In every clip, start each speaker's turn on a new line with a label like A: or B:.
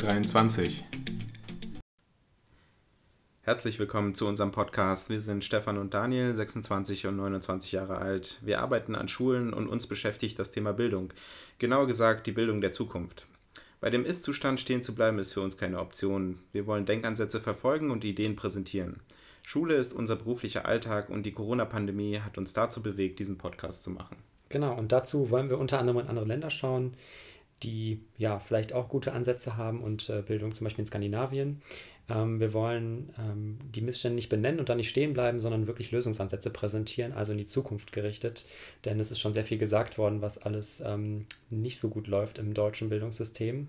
A: Studio 23.
B: Herzlich willkommen zu unserem Podcast. Wir sind Stefan und Daniel, 26 und 29 Jahre alt. Wir arbeiten an Schulen und uns beschäftigt das Thema Bildung. Genauer gesagt die Bildung der Zukunft. Bei dem Ist-Zustand stehen zu bleiben ist für uns keine Option. Wir wollen Denkansätze verfolgen und Ideen präsentieren. Schule ist unser beruflicher Alltag und die Corona-Pandemie hat uns dazu bewegt, diesen Podcast zu machen.
C: Genau, und dazu wollen wir unter anderem in andere Länder schauen, die ja vielleicht auch gute Ansätze haben und äh, Bildung zum Beispiel in Skandinavien. Ähm, wir wollen ähm, die Missstände nicht benennen und da nicht stehen bleiben, sondern wirklich Lösungsansätze präsentieren, also in die Zukunft gerichtet. Denn es ist schon sehr viel gesagt worden, was alles ähm, nicht so gut läuft im deutschen Bildungssystem.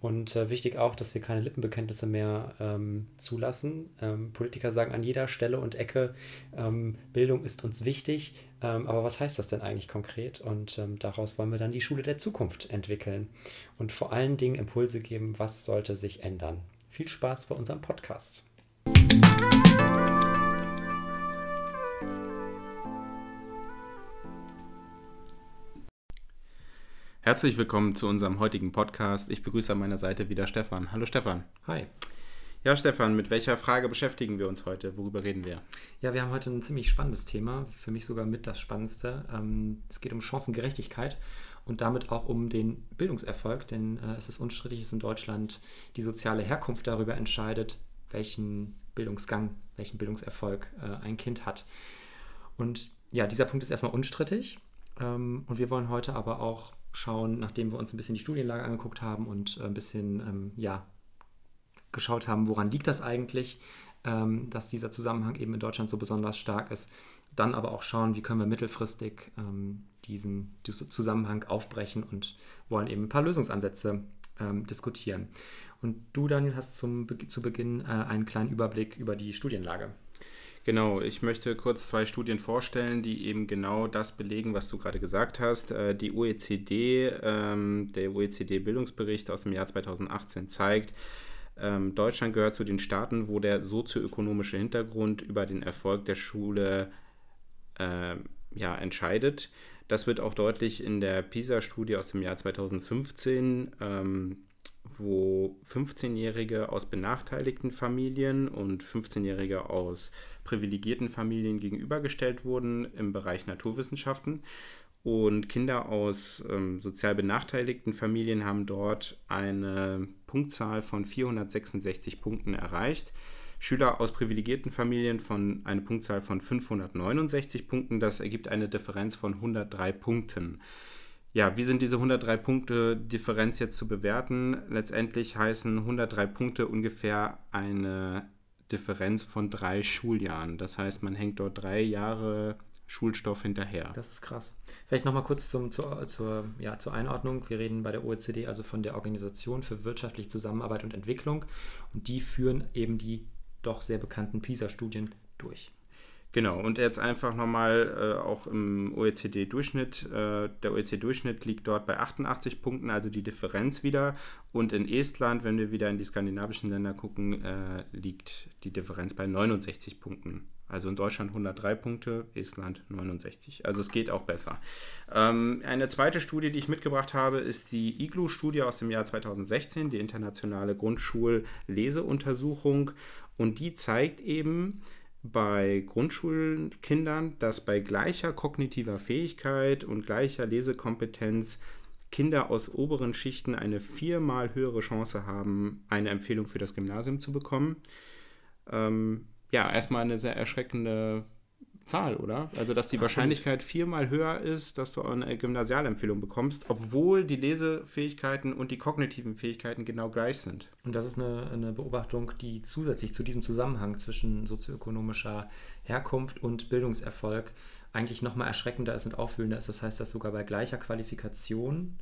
C: Und äh, wichtig auch, dass wir keine Lippenbekenntnisse mehr ähm, zulassen. Ähm, Politiker sagen an jeder Stelle und Ecke, ähm, Bildung ist uns wichtig. Ähm, aber was heißt das denn eigentlich konkret? Und ähm, daraus wollen wir dann die Schule der Zukunft entwickeln und vor allen Dingen Impulse geben, was sollte sich ändern. Viel Spaß bei unserem Podcast.
B: Herzlich willkommen zu unserem heutigen Podcast. Ich begrüße an meiner Seite wieder Stefan. Hallo Stefan.
C: Hi.
B: Ja, Stefan, mit welcher Frage beschäftigen wir uns heute? Worüber reden wir?
C: Ja, wir haben heute ein ziemlich spannendes Thema, für mich sogar mit das Spannendste. Ähm, es geht um Chancengerechtigkeit und damit auch um den Bildungserfolg, denn äh, es ist unstrittig, dass in Deutschland die soziale Herkunft darüber entscheidet, welchen Bildungsgang, welchen Bildungserfolg äh, ein Kind hat. Und ja, dieser Punkt ist erstmal unstrittig. Ähm, und wir wollen heute aber auch schauen, nachdem wir uns ein bisschen die Studienlage angeguckt haben und äh, ein bisschen ähm, ja, geschaut haben, woran liegt das eigentlich, ähm, dass dieser Zusammenhang eben in Deutschland so besonders stark ist. Dann aber auch schauen, wie können wir mittelfristig ähm, diesen, Zusammenhang aufbrechen und wollen eben ein paar Lösungsansätze ähm, diskutieren. Und du, Daniel, hast zum, zu Beginn äh, einen kleinen Überblick über die Studienlage.
B: Genau, ich möchte kurz zwei Studien vorstellen, die eben genau das belegen, was du gerade gesagt hast. Äh, die OECD, ähm, der OECD-Bildungsbericht aus dem Jahr 2018 zeigt, ähm, Deutschland gehört zu den Staaten, wo der sozioökonomische Hintergrund über den Erfolg der Schule äh, ja, entscheidet. Das wird auch deutlich in der PISA-Studie aus dem Jahr 2015 ähm, wo 15-Jährige aus benachteiligten Familien und 15-Jährige aus privilegierten Familien gegenübergestellt wurden im Bereich Naturwissenschaften. Und Kinder aus ähm, sozial benachteiligten Familien haben dort eine Punktzahl von 466 Punkten erreicht. Schüler aus privilegierten Familien von eine Punktzahl von 569 Punkten. Das ergibt eine Differenz von 103 Punkten. Ja, wie sind diese 103 Punkte Differenz jetzt zu bewerten? Letztendlich heißen 103 Punkte ungefähr eine Differenz von drei Schuljahren. Das heißt, man hängt dort drei Jahre Schulstoff hinterher.
C: Das ist krass. Vielleicht nochmal kurz zum, zur, zur, ja, zur Einordnung. Wir reden bei der OECD also von der Organisation für wirtschaftliche Zusammenarbeit und Entwicklung und die führen eben die doch sehr bekannten PISA-Studien durch.
B: Genau, und jetzt einfach nochmal äh, auch im OECD-Durchschnitt. Äh, der OECD-Durchschnitt liegt dort bei 88 Punkten, also die Differenz wieder. Und in Estland, wenn wir wieder in die skandinavischen Länder gucken, äh, liegt die Differenz bei 69 Punkten. Also in Deutschland 103 Punkte, Estland 69. Also es geht auch besser. Ähm, eine zweite Studie, die ich mitgebracht habe, ist die IGLU-Studie aus dem Jahr 2016, die internationale Grundschulleseuntersuchung. Und die zeigt eben, bei Grundschulkindern, dass bei gleicher kognitiver Fähigkeit und gleicher Lesekompetenz Kinder aus oberen Schichten eine viermal höhere Chance haben, eine Empfehlung für das Gymnasium zu bekommen. Ähm, ja, erstmal eine sehr erschreckende Zahl, oder? Also, dass die Wahrscheinlichkeit viermal höher ist, dass du eine Gymnasialempfehlung bekommst, obwohl die Lesefähigkeiten und die kognitiven Fähigkeiten genau gleich sind.
C: Und das ist eine, eine Beobachtung, die zusätzlich zu diesem Zusammenhang zwischen sozioökonomischer Herkunft und Bildungserfolg eigentlich nochmal erschreckender ist und auffühlender ist. Das heißt, dass sogar bei gleicher Qualifikation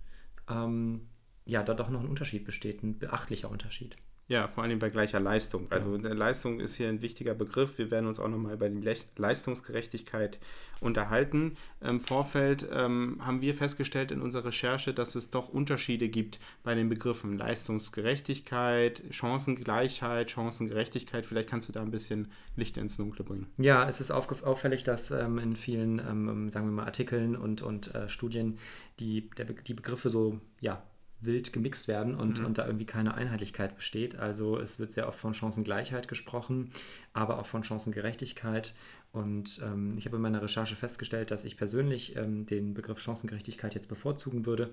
C: ähm, ja da doch noch ein Unterschied besteht, ein beachtlicher Unterschied.
B: Ja, vor allem bei gleicher Leistung. Also ja. Leistung ist hier ein wichtiger Begriff. Wir werden uns auch nochmal über die Le Leistungsgerechtigkeit unterhalten. Im Vorfeld ähm, haben wir festgestellt in unserer Recherche, dass es doch Unterschiede gibt bei den Begriffen Leistungsgerechtigkeit, Chancengleichheit, Chancengerechtigkeit. Vielleicht kannst du da ein bisschen Licht ins Dunkle bringen.
C: Ja, es ist auffällig, dass ähm, in vielen, ähm, sagen wir mal, Artikeln und, und äh, Studien die, der, die Begriffe so, ja, wild gemixt werden und, mhm. und da irgendwie keine Einheitlichkeit besteht. Also es wird sehr oft von Chancengleichheit gesprochen, aber auch von Chancengerechtigkeit. Und ähm, ich habe in meiner Recherche festgestellt, dass ich persönlich ähm, den Begriff Chancengerechtigkeit jetzt bevorzugen würde,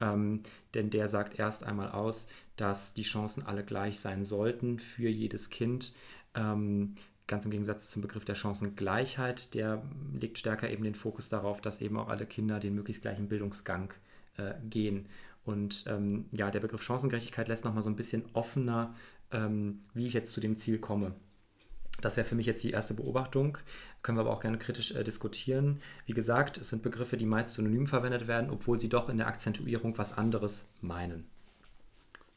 C: ähm, denn der sagt erst einmal aus, dass die Chancen alle gleich sein sollten für jedes Kind. Ähm, ganz im Gegensatz zum Begriff der Chancengleichheit, der legt stärker eben den Fokus darauf, dass eben auch alle Kinder den möglichst gleichen Bildungsgang äh, gehen. Und ähm, ja, der Begriff Chancengerechtigkeit lässt nochmal so ein bisschen offener, ähm, wie ich jetzt zu dem Ziel komme. Das wäre für mich jetzt die erste Beobachtung. Können wir aber auch gerne kritisch äh, diskutieren. Wie gesagt, es sind Begriffe, die meist synonym verwendet werden, obwohl sie doch in der Akzentuierung was anderes meinen.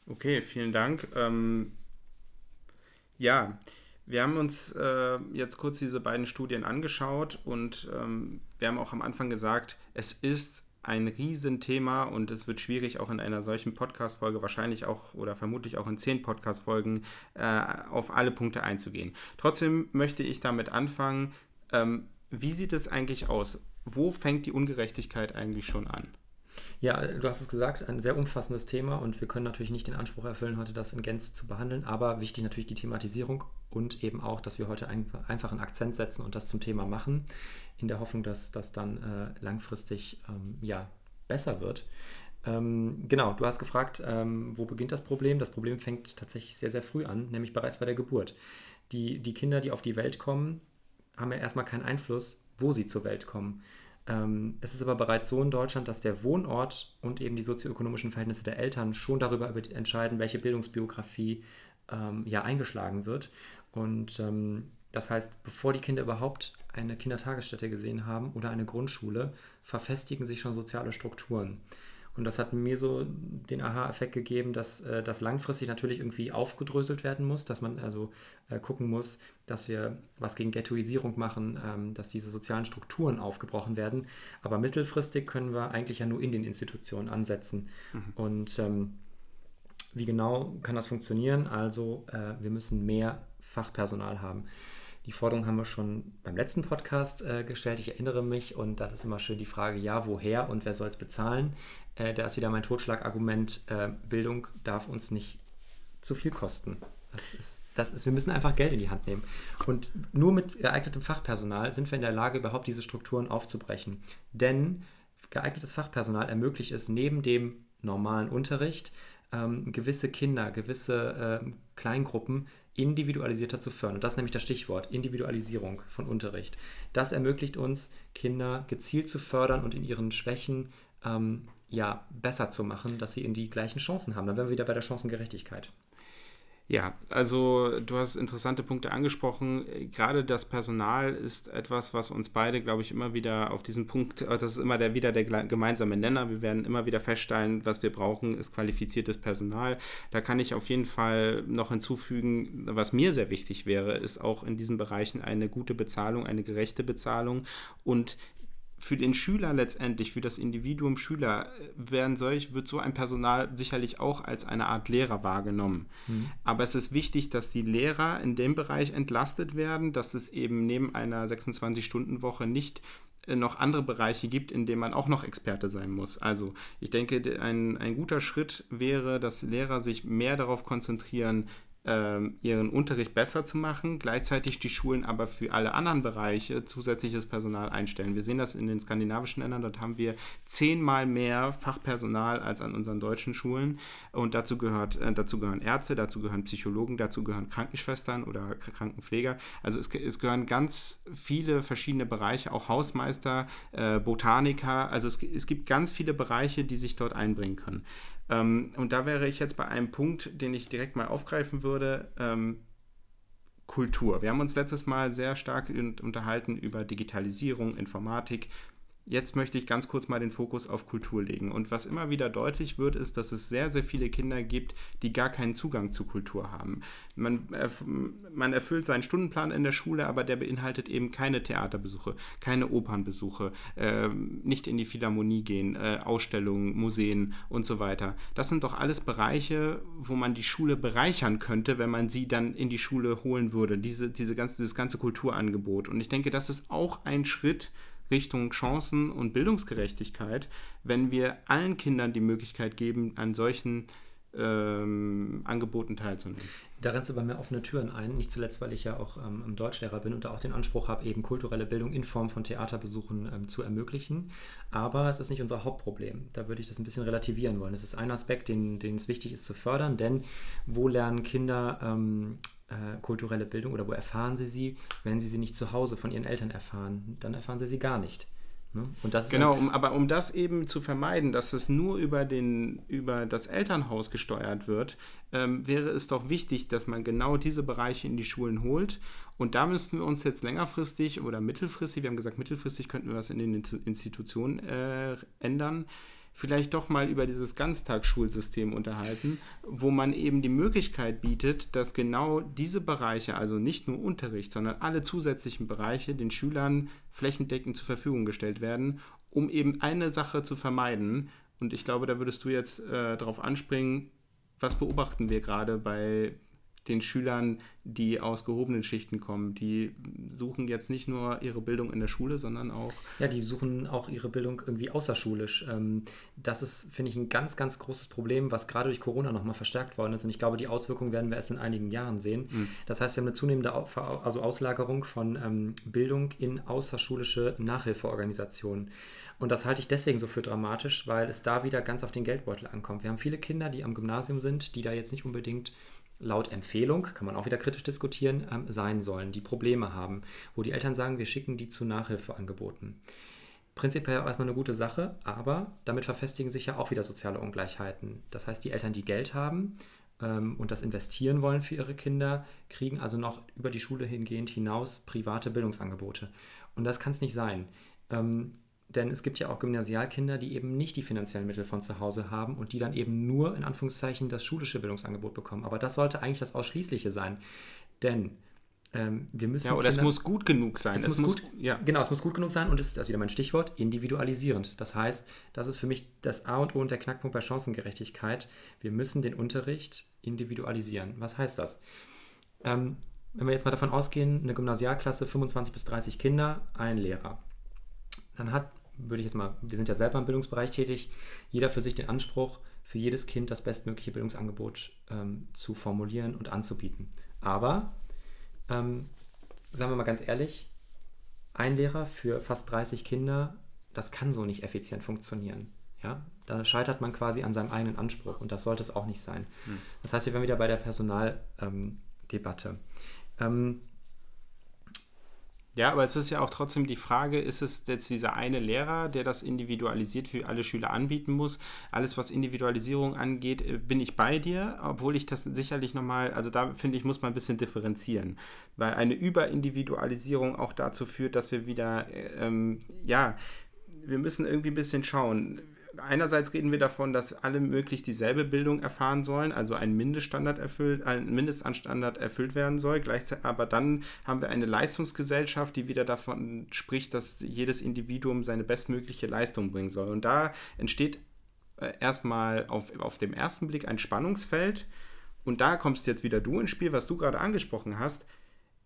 B: Okay, vielen Dank. Ähm, ja, wir haben uns äh, jetzt kurz diese beiden Studien angeschaut und ähm, wir haben auch am Anfang gesagt, es ist ein Riesenthema und es wird schwierig, auch in einer solchen Podcast-Folge, wahrscheinlich auch oder vermutlich auch in zehn Podcast-Folgen, äh, auf alle Punkte einzugehen. Trotzdem möchte ich damit anfangen, ähm, wie sieht es eigentlich aus? Wo fängt die Ungerechtigkeit eigentlich schon an?
C: Ja, du hast es gesagt, ein sehr umfassendes Thema und wir können natürlich nicht den Anspruch erfüllen, heute das in Gänze zu behandeln, aber wichtig natürlich die Thematisierung und eben auch, dass wir heute einfach einen Akzent setzen und das zum Thema machen in der Hoffnung, dass das dann äh, langfristig ähm, ja, besser wird. Ähm, genau, du hast gefragt, ähm, wo beginnt das Problem? Das Problem fängt tatsächlich sehr, sehr früh an, nämlich bereits bei der Geburt. Die, die Kinder, die auf die Welt kommen, haben ja erstmal keinen Einfluss, wo sie zur Welt kommen. Ähm, es ist aber bereits so in Deutschland, dass der Wohnort und eben die sozioökonomischen Verhältnisse der Eltern schon darüber entscheiden, welche Bildungsbiografie ähm, ja eingeschlagen wird. Und ähm, das heißt, bevor die Kinder überhaupt eine Kindertagesstätte gesehen haben oder eine Grundschule, verfestigen sich schon soziale Strukturen. Und das hat mir so den Aha-Effekt gegeben, dass äh, das langfristig natürlich irgendwie aufgedröselt werden muss, dass man also äh, gucken muss, dass wir was gegen Ghettoisierung machen, ähm, dass diese sozialen Strukturen aufgebrochen werden. Aber mittelfristig können wir eigentlich ja nur in den Institutionen ansetzen. Mhm. Und ähm, wie genau kann das funktionieren? Also äh, wir müssen mehr Fachpersonal haben. Die Forderung haben wir schon beim letzten Podcast äh, gestellt. Ich erinnere mich und da ist immer schön die Frage, ja, woher und wer soll es bezahlen? Äh, da ist wieder mein Totschlagargument, äh, Bildung darf uns nicht zu viel kosten. Das ist, das ist, wir müssen einfach Geld in die Hand nehmen. Und nur mit geeignetem Fachpersonal sind wir in der Lage, überhaupt diese Strukturen aufzubrechen. Denn geeignetes Fachpersonal ermöglicht es neben dem normalen Unterricht, ähm, gewisse Kinder, gewisse äh, Kleingruppen individualisierter zu fördern. Und das ist nämlich das Stichwort, Individualisierung von Unterricht. Das ermöglicht uns, Kinder gezielt zu fördern und in ihren Schwächen ähm, ja, besser zu machen, dass sie in die gleichen Chancen haben. Dann wären wir wieder bei der Chancengerechtigkeit.
B: Ja, also du hast interessante Punkte angesprochen. Gerade das Personal ist etwas, was uns beide, glaube ich, immer wieder auf diesen Punkt, äh, das ist immer der, wieder der gemeinsame Nenner. Wir werden immer wieder feststellen, was wir brauchen, ist qualifiziertes Personal. Da kann ich auf jeden Fall noch hinzufügen, was mir sehr wichtig wäre, ist auch in diesen Bereichen eine gute Bezahlung, eine gerechte Bezahlung und für den Schüler letztendlich, für das Individuum Schüler, äh, werden solch, wird so ein Personal sicherlich auch als eine Art Lehrer wahrgenommen. Mhm. Aber es ist wichtig, dass die Lehrer in dem Bereich entlastet werden, dass es eben neben einer 26-Stunden-Woche nicht äh, noch andere Bereiche gibt, in denen man auch noch Experte sein muss. Also ich denke, ein, ein guter Schritt wäre, dass Lehrer sich mehr darauf konzentrieren, ihren Unterricht besser zu machen, gleichzeitig die Schulen aber für alle anderen Bereiche zusätzliches Personal einstellen. Wir sehen das in den skandinavischen Ländern, dort haben wir zehnmal mehr Fachpersonal als an unseren deutschen Schulen und dazu, gehört, äh, dazu gehören Ärzte, dazu gehören Psychologen, dazu gehören Krankenschwestern oder Krankenpfleger. Also es, es gehören ganz viele verschiedene Bereiche, auch Hausmeister, äh, Botaniker, also es, es gibt ganz viele Bereiche, die sich dort einbringen können. Ähm, und da wäre ich jetzt bei einem Punkt, den ich direkt mal aufgreifen würde. Ähm, Kultur. Wir haben uns letztes Mal sehr stark unterhalten über Digitalisierung, Informatik, Jetzt möchte ich ganz kurz mal den Fokus auf Kultur legen. Und was immer wieder deutlich wird, ist, dass es sehr, sehr viele Kinder gibt, die gar keinen Zugang zu Kultur haben. Man, erf man erfüllt seinen Stundenplan in der Schule, aber der beinhaltet eben keine Theaterbesuche, keine Opernbesuche, äh, nicht in die Philharmonie gehen, äh, Ausstellungen, Museen und so weiter. Das sind doch alles Bereiche, wo man die Schule bereichern könnte, wenn man sie dann in die Schule holen würde, diese, diese ganze, dieses ganze Kulturangebot. Und ich denke, das ist auch ein Schritt, Richtung Chancen und Bildungsgerechtigkeit, wenn wir allen Kindern die Möglichkeit geben, an solchen ähm, Angeboten teilzunehmen.
C: Da rennst du bei mir offene Türen ein, nicht zuletzt, weil ich ja auch ähm, Deutschlehrer bin und da auch den Anspruch habe, eben kulturelle Bildung in Form von Theaterbesuchen ähm, zu ermöglichen. Aber es ist nicht unser Hauptproblem. Da würde ich das ein bisschen relativieren wollen. Es ist ein Aspekt, den, den es wichtig ist zu fördern, denn wo lernen Kinder ähm, äh, kulturelle Bildung oder wo erfahren sie sie, wenn sie sie nicht zu Hause von ihren Eltern erfahren? Dann erfahren sie sie gar nicht.
B: Ne? Das genau, um, aber um das eben zu vermeiden, dass es nur über, den, über das Elternhaus gesteuert wird, ähm, wäre es doch wichtig, dass man genau diese Bereiche in die Schulen holt. Und da müssten wir uns jetzt längerfristig oder mittelfristig, wir haben gesagt, mittelfristig könnten wir was in den Institutionen äh, ändern, vielleicht doch mal über dieses Ganztagsschulsystem unterhalten, wo man eben die Möglichkeit bietet, dass genau diese Bereiche, also nicht nur Unterricht, sondern alle zusätzlichen Bereiche den Schülern flächendeckend zur Verfügung gestellt werden, um eben eine Sache zu vermeiden. Und ich glaube, da würdest du jetzt äh, darauf anspringen, was beobachten wir gerade bei den Schülern, die aus gehobenen Schichten kommen. Die suchen jetzt nicht nur ihre Bildung in der Schule, sondern auch.
C: Ja, die suchen auch ihre Bildung irgendwie außerschulisch. Ähm, das ist, finde ich, ein ganz, ganz großes Problem, was gerade durch Corona nochmal verstärkt worden ist. Und ich glaube, die Auswirkungen werden wir erst in einigen Jahren sehen. Mhm. Das heißt, wir haben eine zunehmende also Auslagerung von ähm, Bildung in außerschulische Nachhilfeorganisationen. Und das halte ich deswegen so für dramatisch, weil es da wieder ganz auf den Geldbeutel ankommt. Wir haben viele Kinder, die am Gymnasium sind, die da jetzt nicht unbedingt laut Empfehlung, kann man auch wieder kritisch diskutieren, ähm, sein sollen, die Probleme haben, wo die Eltern sagen, wir schicken die zu Nachhilfeangeboten. Prinzipiell erstmal eine gute Sache, aber damit verfestigen sich ja auch wieder soziale Ungleichheiten. Das heißt, die Eltern, die Geld haben ähm, und das investieren wollen für ihre Kinder, kriegen also noch über die Schule hingehend hinaus private Bildungsangebote. Und das kann es nicht sein. Ähm, denn es gibt ja auch Gymnasialkinder, die eben nicht die finanziellen Mittel von zu Hause haben und die dann eben nur in Anführungszeichen das schulische Bildungsangebot bekommen. Aber das sollte eigentlich das Ausschließliche sein. Denn ähm, wir müssen.
B: Ja, oder Kinder, es muss gut genug sein.
C: Es, es muss, gut, ja. Genau, es muss gut genug sein und es ist das ist wieder mein Stichwort, individualisierend. Das heißt, das ist für mich das A und O und der Knackpunkt bei Chancengerechtigkeit. Wir müssen den Unterricht individualisieren. Was heißt das? Ähm, wenn wir jetzt mal davon ausgehen, eine Gymnasialklasse, 25 bis 30 Kinder, ein Lehrer. Dann hat würde ich jetzt mal, wir sind ja selber im Bildungsbereich tätig, jeder für sich den Anspruch, für jedes Kind das bestmögliche Bildungsangebot ähm, zu formulieren und anzubieten. Aber, ähm, sagen wir mal ganz ehrlich, ein Lehrer für fast 30 Kinder, das kann so nicht effizient funktionieren. Ja? Da scheitert man quasi an seinem eigenen Anspruch und das sollte es auch nicht sein. Hm. Das heißt, wir wären wieder bei der Personaldebatte. Ähm,
B: ja, aber es ist ja auch trotzdem die Frage, ist es jetzt dieser eine Lehrer, der das individualisiert für alle Schüler anbieten muss? Alles, was Individualisierung angeht, äh, bin ich bei dir, obwohl ich das sicherlich nochmal, also da finde ich, muss man ein bisschen differenzieren, weil eine Überindividualisierung auch dazu führt, dass wir wieder, äh, ähm, ja, wir müssen irgendwie ein bisschen schauen einerseits reden wir davon, dass alle möglichst dieselbe Bildung erfahren sollen, also ein Mindeststandard erfüllt, ein Mindestanstandard erfüllt werden soll. Gleichzeitig, aber dann haben wir eine Leistungsgesellschaft, die wieder davon spricht, dass jedes Individuum seine bestmögliche Leistung bringen soll. Und da entsteht äh, erstmal auf, auf dem ersten Blick ein Spannungsfeld. Und da kommst jetzt wieder du ins Spiel, was du gerade angesprochen hast.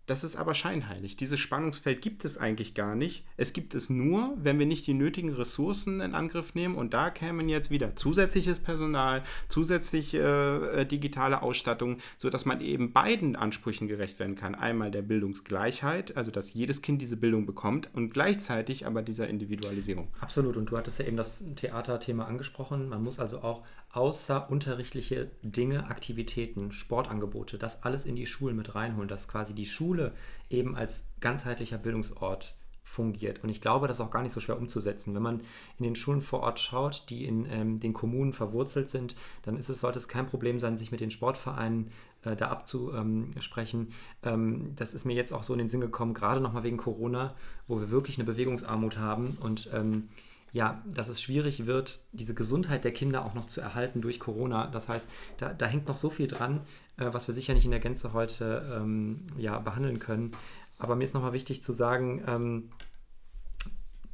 B: Das ist aber scheinheilig. Dieses Spannungsfeld gibt es eigentlich gar nicht. Es gibt es nur, wenn wir nicht die nötigen Ressourcen in Angriff nehmen. Und da kämen jetzt wieder zusätzliches Personal, zusätzliche äh, digitale Ausstattung, sodass man eben beiden Ansprüchen gerecht werden kann. Einmal der Bildungsgleichheit, also dass jedes Kind diese Bildung bekommt, und gleichzeitig aber dieser Individualisierung.
C: Absolut. Und du hattest ja eben das Theaterthema angesprochen. Man muss also auch außerunterrichtliche Dinge, Aktivitäten, Sportangebote, das alles in die Schulen mit reinholen, dass quasi die Schule eben als ganzheitlicher Bildungsort fungiert. Und ich glaube, das ist auch gar nicht so schwer umzusetzen. Wenn man in den Schulen vor Ort schaut, die in ähm, den Kommunen verwurzelt sind, dann ist es, sollte es kein Problem sein, sich mit den Sportvereinen äh, da abzusprechen. Ähm, das ist mir jetzt auch so in den Sinn gekommen, gerade nochmal wegen Corona, wo wir wirklich eine Bewegungsarmut haben und ähm, ja, dass es schwierig wird, diese Gesundheit der Kinder auch noch zu erhalten durch Corona. Das heißt, da, da hängt noch so viel dran, äh, was wir sicher nicht in der Gänze heute ähm, ja, behandeln können. Aber mir ist nochmal wichtig zu sagen, ähm,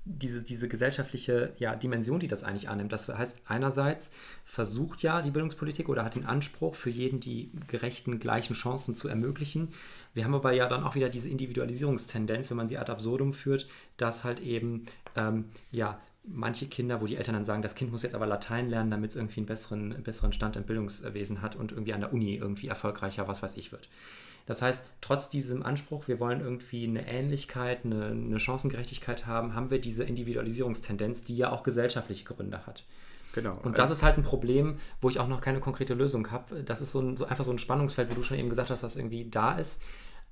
C: diese, diese gesellschaftliche ja, Dimension, die das eigentlich annimmt. Das heißt, einerseits versucht ja die Bildungspolitik oder hat den Anspruch, für jeden die gerechten, gleichen Chancen zu ermöglichen. Wir haben aber ja dann auch wieder diese Individualisierungstendenz, wenn man sie ad absurdum führt, dass halt eben ähm, ja, manche Kinder, wo die Eltern dann sagen, das Kind muss jetzt aber Latein lernen, damit es irgendwie einen besseren, besseren Stand im Bildungswesen hat und irgendwie an der Uni irgendwie erfolgreicher, was weiß ich, wird. Das heißt, trotz diesem Anspruch, wir wollen irgendwie eine Ähnlichkeit, eine, eine Chancengerechtigkeit haben, haben wir diese Individualisierungstendenz, die ja auch gesellschaftliche Gründe hat. Genau. Und das ist halt ein Problem, wo ich auch noch keine konkrete Lösung habe. Das ist so, ein, so einfach so ein Spannungsfeld, wo du schon eben gesagt hast, dass das irgendwie da ist.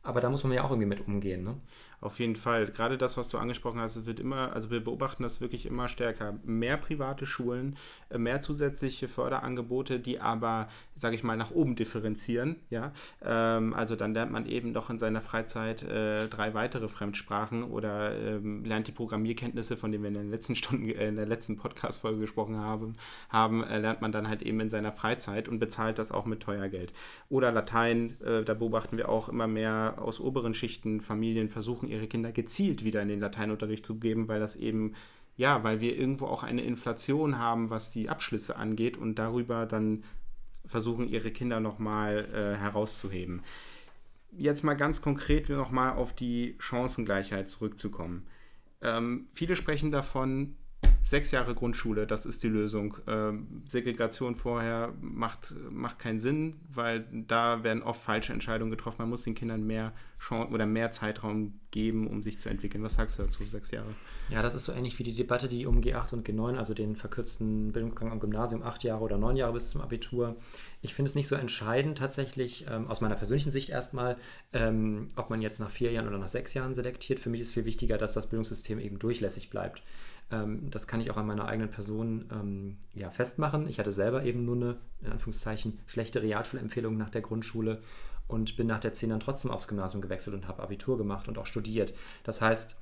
C: Aber da muss man ja auch irgendwie mit umgehen. Ne?
B: Auf jeden Fall. Gerade das, was du angesprochen hast, es wird immer, also wir beobachten das wirklich immer stärker. Mehr private Schulen, äh, mehr zusätzliche Förderangebote, die aber, sage ich mal, nach oben differenzieren. Ja? Ähm, also dann lernt man eben doch in seiner Freizeit äh, drei weitere Fremdsprachen oder ähm, lernt die Programmierkenntnisse, von denen wir in den letzten Stunden, äh, in der letzten Podcast-Folge gesprochen haben, haben äh, lernt man dann halt eben in seiner Freizeit und bezahlt das auch mit teuer Geld. Oder Latein, äh, da beobachten wir auch immer mehr aus oberen Schichten Familien versuchen, ihre Kinder gezielt wieder in den Lateinunterricht zu geben, weil das eben, ja, weil wir irgendwo auch eine Inflation haben, was die Abschlüsse angeht und darüber dann versuchen, ihre Kinder nochmal äh, herauszuheben. Jetzt mal ganz konkret nochmal auf die Chancengleichheit zurückzukommen. Ähm, viele sprechen davon, sechs Jahre Grundschule, das ist die Lösung. Ähm, Segregation vorher macht, macht keinen Sinn, weil da werden oft falsche Entscheidungen getroffen. Man muss den Kindern mehr Chance oder mehr Zeitraum geben, um sich zu entwickeln. Was sagst du dazu, sechs Jahre?
C: Ja, das ist so ähnlich wie die Debatte, die um G8 und G9, also den verkürzten Bildungsgang am Gymnasium, acht Jahre oder neun Jahre bis zum Abitur. Ich finde es nicht so entscheidend tatsächlich, ähm, aus meiner persönlichen Sicht erstmal, ähm, ob man jetzt nach vier Jahren oder nach sechs Jahren selektiert. Für mich ist viel wichtiger, dass das Bildungssystem eben durchlässig bleibt. Ähm, das kann ich auch an meiner eigenen Person ähm, ja, festmachen. Ich hatte selber eben nur eine, in Anführungszeichen, schlechte Realschulempfehlung nach der Grundschule und bin nach der 10 dann trotzdem aufs Gymnasium gewechselt und habe Abitur gemacht und auch studiert. Das heißt,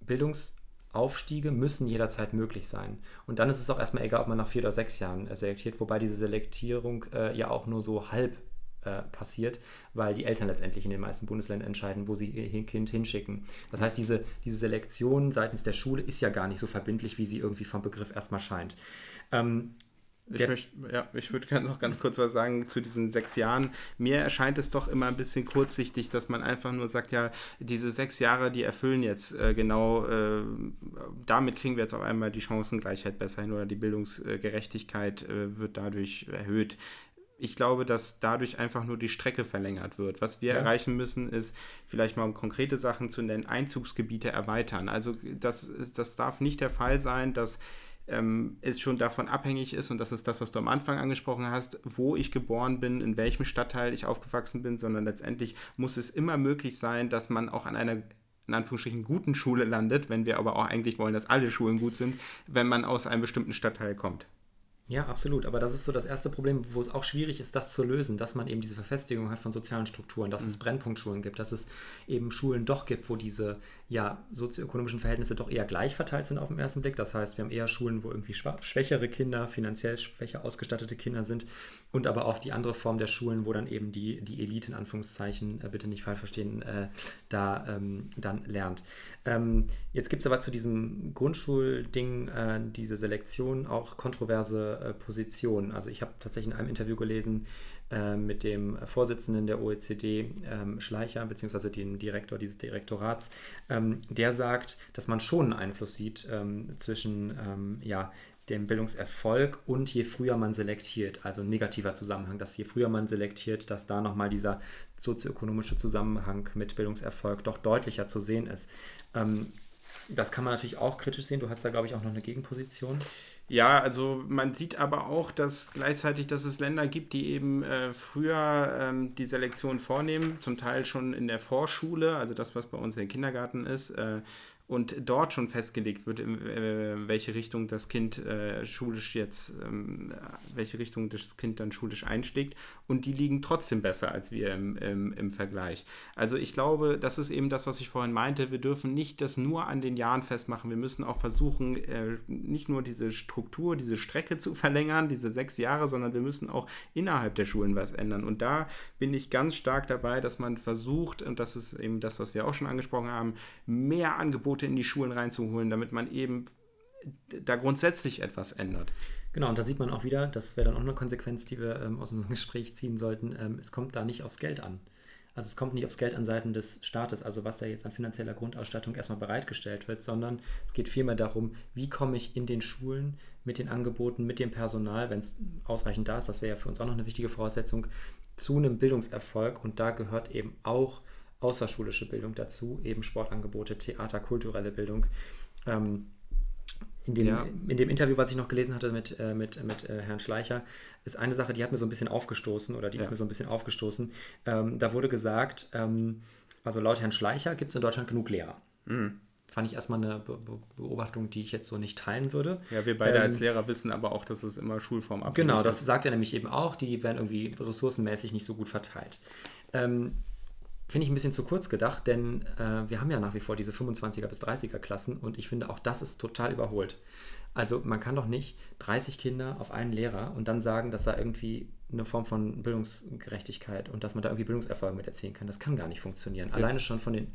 C: Bildungsaufstiege müssen jederzeit möglich sein. Und dann ist es auch erstmal egal, ob man nach vier oder sechs Jahren selektiert, wobei diese Selektierung äh, ja auch nur so halb äh, passiert, weil die Eltern letztendlich in den meisten Bundesländern entscheiden, wo sie ihr Kind hinschicken. Das heißt, diese, diese Selektion seitens der Schule ist ja gar nicht so verbindlich, wie sie irgendwie vom Begriff erstmal scheint. Ähm,
B: ich, möchte, ja, ich würde noch ganz kurz was sagen zu diesen sechs Jahren. Mir erscheint es doch immer ein bisschen kurzsichtig, dass man einfach nur sagt, ja, diese sechs Jahre, die erfüllen jetzt äh, genau, äh, damit kriegen wir jetzt auf einmal die Chancengleichheit besser hin oder die Bildungsgerechtigkeit äh, wird dadurch erhöht ich glaube, dass dadurch einfach nur die Strecke verlängert wird. Was wir ja. erreichen müssen, ist vielleicht mal um konkrete Sachen zu nennen, Einzugsgebiete erweitern. Also das, das darf nicht der Fall sein, dass ähm, es schon davon abhängig ist, und das ist das, was du am Anfang angesprochen hast, wo ich geboren bin, in welchem Stadtteil ich aufgewachsen bin, sondern letztendlich muss es immer möglich sein, dass man auch an einer in Anführungsstrichen guten Schule landet, wenn wir aber auch eigentlich wollen, dass alle Schulen gut sind, wenn man aus einem bestimmten Stadtteil kommt.
C: Ja, absolut. Aber das ist so das erste Problem, wo es auch schwierig ist, das zu lösen, dass man eben diese Verfestigung hat von sozialen Strukturen, dass mhm. es Brennpunktschulen gibt, dass es eben Schulen doch gibt, wo diese ja, sozioökonomischen Verhältnisse doch eher gleich verteilt sind auf den ersten Blick. Das heißt, wir haben eher Schulen, wo irgendwie schwächere Kinder, finanziell schwächer ausgestattete Kinder sind und aber auch die andere Form der Schulen, wo dann eben die, die Elite in Anführungszeichen, äh, bitte nicht falsch verstehen, äh, da ähm, dann lernt. Ähm, jetzt gibt es aber zu diesem Grundschulding, äh, diese Selektion, auch kontroverse äh, Positionen. Also ich habe tatsächlich in einem Interview gelesen äh, mit dem Vorsitzenden der OECD, ähm, Schleicher, beziehungsweise dem Direktor dieses Direktorats, ähm, der sagt, dass man schon einen Einfluss sieht ähm, zwischen ähm, ja, dem Bildungserfolg und je früher man selektiert, also negativer Zusammenhang, dass je früher man selektiert, dass da nochmal dieser sozioökonomische Zusammenhang mit Bildungserfolg doch deutlicher zu sehen ist. Ähm, das kann man natürlich auch kritisch sehen. Du hast da, glaube ich, auch noch eine Gegenposition.
B: Ja, also man sieht aber auch, dass gleichzeitig, dass es Länder gibt, die eben äh, früher ähm, die Selektion vornehmen, zum Teil schon in der Vorschule, also das, was bei uns im Kindergarten ist, äh, und dort schon festgelegt wird, in äh, welche Richtung das Kind äh, schulisch jetzt, ähm, welche Richtung das Kind dann schulisch einschlägt. Und die liegen trotzdem besser als wir im, im, im, Vergleich. Also ich glaube, das ist eben das, was ich vorhin meinte, wir dürfen nicht das nur an den Jahren festmachen, wir müssen auch versuchen, äh, nicht nur diese Struktur, diese Strecke zu verlängern, diese sechs Jahre, sondern wir müssen auch innerhalb der Schulen was ändern. Und da bin ich ganz stark dabei, dass man versucht, und das ist eben das, was wir auch schon angesprochen haben, mehr Angebote Angebote in die Schulen reinzuholen, damit man eben da grundsätzlich etwas ändert.
C: Genau, und da sieht man auch wieder, das wäre dann auch eine Konsequenz, die wir ähm, aus unserem Gespräch ziehen sollten, ähm, es kommt da nicht aufs Geld an. Also es kommt nicht aufs Geld an Seiten des Staates, also was da jetzt an finanzieller Grundausstattung erstmal bereitgestellt wird, sondern es geht vielmehr darum, wie komme ich in den Schulen mit den Angeboten, mit dem Personal, wenn es ausreichend da ist, das wäre ja für uns auch noch eine wichtige Voraussetzung, zu einem Bildungserfolg. Und da gehört eben auch außerschulische Bildung dazu, eben Sportangebote, Theater, kulturelle Bildung. Ähm, in dem, ja. in dem Interview, was ich noch gelesen hatte mit, äh, mit, mit äh, Herrn Schleicher, ist eine Sache, die hat mir so ein bisschen aufgestoßen oder die ja. ist mir so ein bisschen aufgestoßen. Ähm, da wurde gesagt, ähm, also laut Herrn Schleicher gibt es in Deutschland genug Lehrer. Mhm. Fand ich erstmal eine Be Be Beobachtung, die ich jetzt so nicht teilen würde.
B: Ja, wir beide ähm, als Lehrer wissen aber auch, dass es immer Schulform
C: abhängig Genau, das sagt er nämlich eben auch, die werden irgendwie ressourcenmäßig nicht so gut verteilt. Finde ich ein bisschen zu kurz gedacht, denn äh, wir haben ja nach wie vor diese 25er bis 30er Klassen und ich finde auch das ist total überholt. Also man kann doch nicht 30 Kinder auf einen Lehrer und dann sagen, dass da irgendwie eine Form von Bildungsgerechtigkeit und dass man da irgendwie Bildungserfolge mit erzielen kann. Das kann gar nicht funktionieren. Jetzt. Alleine schon von den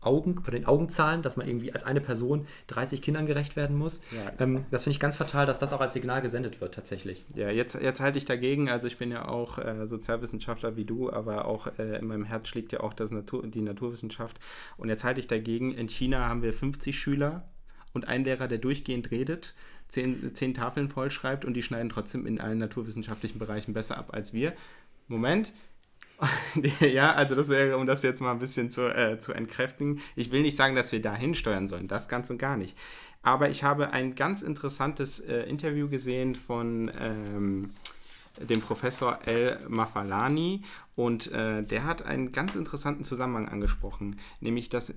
C: Augen, von den Augenzahlen, dass man irgendwie als eine Person 30 Kindern gerecht werden muss. Ja. Ähm, das finde ich ganz fatal, dass das auch als Signal gesendet wird, tatsächlich.
B: Ja, jetzt, jetzt halte ich dagegen. Also ich bin ja auch äh, Sozialwissenschaftler wie du, aber auch äh, in meinem Herz schlägt ja auch das Natur, die Naturwissenschaft. Und jetzt halte ich dagegen, in China haben wir 50 Schüler und einen Lehrer, der durchgehend redet, zehn, zehn Tafeln vollschreibt und die schneiden trotzdem in allen naturwissenschaftlichen Bereichen besser ab als wir. Moment, ja, also das wäre, um das jetzt mal ein bisschen zu, äh, zu entkräftigen. Ich will nicht sagen, dass wir dahin steuern sollen, das ganz und gar nicht. Aber ich habe ein ganz interessantes äh, Interview gesehen von ähm, dem Professor El Mafalani und äh, der hat einen ganz interessanten Zusammenhang angesprochen, nämlich dass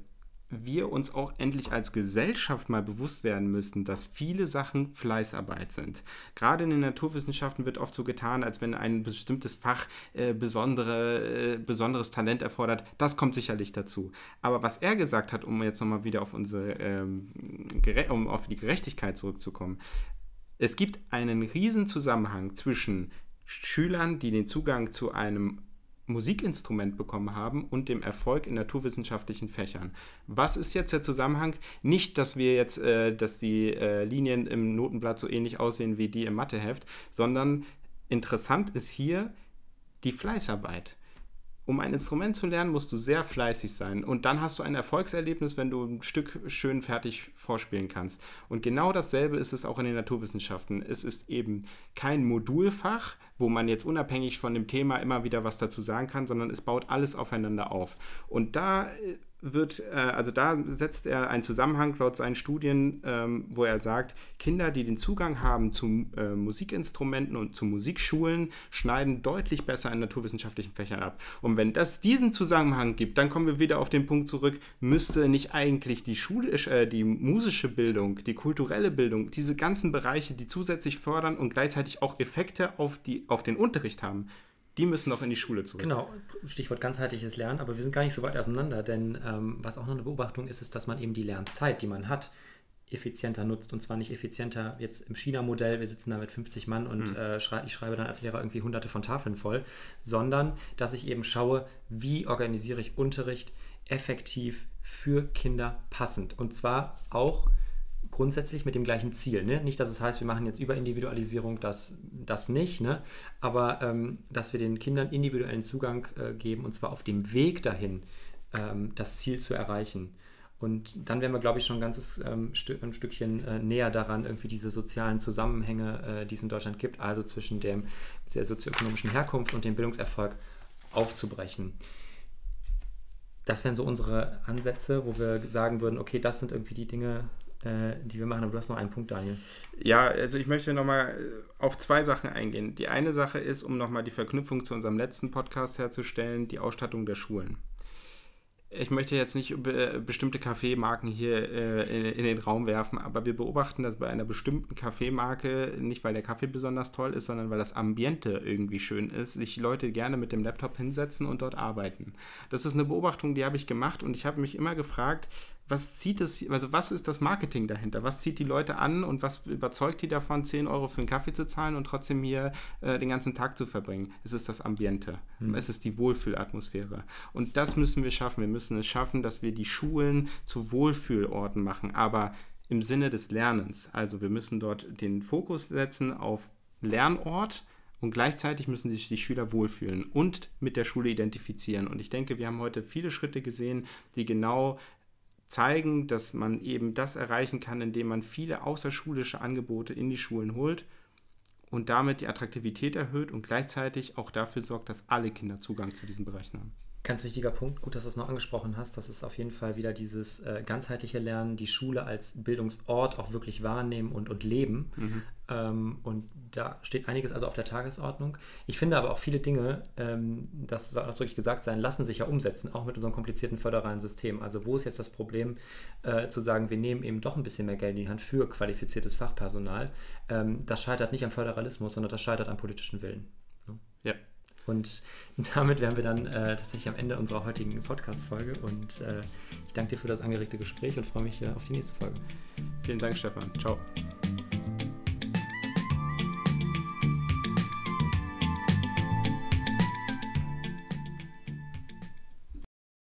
B: wir uns auch endlich als Gesellschaft mal bewusst werden müssen, dass viele Sachen Fleißarbeit sind. Gerade in den Naturwissenschaften wird oft so getan, als wenn ein bestimmtes Fach äh, besondere, äh, besonderes Talent erfordert. Das kommt sicherlich dazu. Aber was er gesagt hat, um jetzt nochmal wieder auf unsere ähm, um auf die Gerechtigkeit zurückzukommen, es gibt einen riesen Zusammenhang zwischen Schülern, die den Zugang zu einem Musikinstrument bekommen haben und dem Erfolg in naturwissenschaftlichen Fächern. Was ist jetzt der Zusammenhang? Nicht, dass wir jetzt, äh, dass die äh, Linien im Notenblatt so ähnlich aussehen wie die im Matheheft, sondern interessant ist hier die Fleißarbeit um ein Instrument zu lernen, musst du sehr fleißig sein. Und dann hast du ein Erfolgserlebnis, wenn du ein Stück schön fertig vorspielen kannst. Und genau dasselbe ist es auch in den Naturwissenschaften. Es ist eben kein Modulfach, wo man jetzt unabhängig von dem Thema immer wieder was dazu sagen kann, sondern es baut alles aufeinander auf. Und da äh, wird, äh, also da setzt er einen Zusammenhang laut seinen Studien, ähm, wo er sagt, Kinder, die den Zugang haben zu äh, Musikinstrumenten und zu Musikschulen, schneiden deutlich besser in naturwissenschaftlichen Fächern ab. Und wenn das diesen Zusammenhang gibt, dann kommen wir wieder auf den Punkt zurück, müsste nicht eigentlich die äh, die musische Bildung, die kulturelle Bildung, diese ganzen Bereiche, die zusätzlich fördern und gleichzeitig auch Effekte auf, die, auf den Unterricht haben, die müssen noch in die Schule zurück.
C: Genau, Stichwort ganzheitliches Lernen, aber wir sind gar nicht so weit auseinander, denn ähm, was auch noch eine Beobachtung ist, ist, dass man eben die Lernzeit, die man hat, effizienter nutzt. Und zwar nicht effizienter jetzt im China-Modell, wir sitzen da mit 50 Mann und mhm. äh, schrei ich schreibe dann als Lehrer irgendwie hunderte von Tafeln voll, sondern dass ich eben schaue, wie organisiere ich Unterricht effektiv für Kinder passend. Und zwar auch grundsätzlich mit dem gleichen Ziel. Ne? Nicht, dass es heißt, wir machen jetzt Überindividualisierung, das, das nicht, ne? aber ähm, dass wir den Kindern individuellen Zugang äh, geben und zwar auf dem Weg dahin, ähm, das Ziel zu erreichen. Und dann wären wir, glaube ich, schon ein ganzes ähm, Stück, ein Stückchen äh, näher daran, irgendwie diese sozialen Zusammenhänge, äh, die es in Deutschland gibt, also zwischen dem, der sozioökonomischen Herkunft und dem Bildungserfolg aufzubrechen. Das wären so unsere Ansätze, wo wir sagen würden, okay, das sind irgendwie die Dinge, die wir machen. Aber du hast noch einen Punkt, Daniel.
B: Ja, also ich möchte nochmal äh, auf zwei Sachen eingehen. Die eine Sache ist, um nochmal die Verknüpfung zu unserem letzten Podcast herzustellen, die Ausstattung der Schulen ich möchte jetzt nicht bestimmte Kaffeemarken hier äh, in, den Raum werfen, aber wir beobachten, dass bei einer bestimmten Kaffeemarke, nicht weil der Kaffee besonders toll ist, sondern weil das Ambiente irgendwie schön ist, sich Leute gerne mit dem Laptop hinsetzen und dort arbeiten. Das ist eine Beobachtung, die habe ich gemacht und ich habe mich immer gefragt, was zieht es, also was ist das Marketing dahinter? Was zieht die Leute an und was überzeugt die davon, 10 Euro für einen Kaffee zu zahlen und trotzdem hier äh, den ganzen Tag zu verbringen? Es ist das Ambiente, mhm. es ist die Wohlfühlatmosphäre. Und das müssen wir schaffen. Wir müssen es schaffen, dass wir die Schulen zu Wohlfühlorten machen, aber im Sinne des Lernens. Also wir müssen dort den Fokus setzen auf Lernort und gleichzeitig müssen sich die Schüler wohlfühlen und mit der Schule identifizieren. Und ich denke, wir haben heute viele Schritte gesehen, die genau zeigen, dass man eben das erreichen kann, indem man viele außerschulische Angebote in die Schulen holt und damit die Attraktivität erhöht und gleichzeitig auch dafür sorgt, dass alle Kinder Zugang zu diesen Bereichen haben.
C: Ganz wichtiger Punkt, gut, dass du es noch angesprochen hast. Das ist auf jeden Fall wieder dieses äh, ganzheitliche Lernen, die Schule als Bildungsort auch wirklich wahrnehmen und, und leben. Mhm. Ähm, und da steht einiges also auf der Tagesordnung. Ich finde aber auch viele Dinge, ähm, das soll ausdrücklich gesagt sein, lassen sich ja umsetzen, auch mit unserem komplizierten föderalen System. Also wo ist jetzt das Problem, äh, zu sagen, wir nehmen eben doch ein bisschen mehr Geld in die Hand für qualifiziertes Fachpersonal? Ähm, das scheitert nicht am Föderalismus, sondern das scheitert am politischen Willen.
B: Ne? Ja.
C: Und damit wären wir dann äh, tatsächlich am Ende unserer heutigen Podcast-Folge. Und äh, ich danke dir für das angeregte Gespräch und freue mich äh, auf die nächste Folge.
B: Vielen Dank, Stefan. Ciao.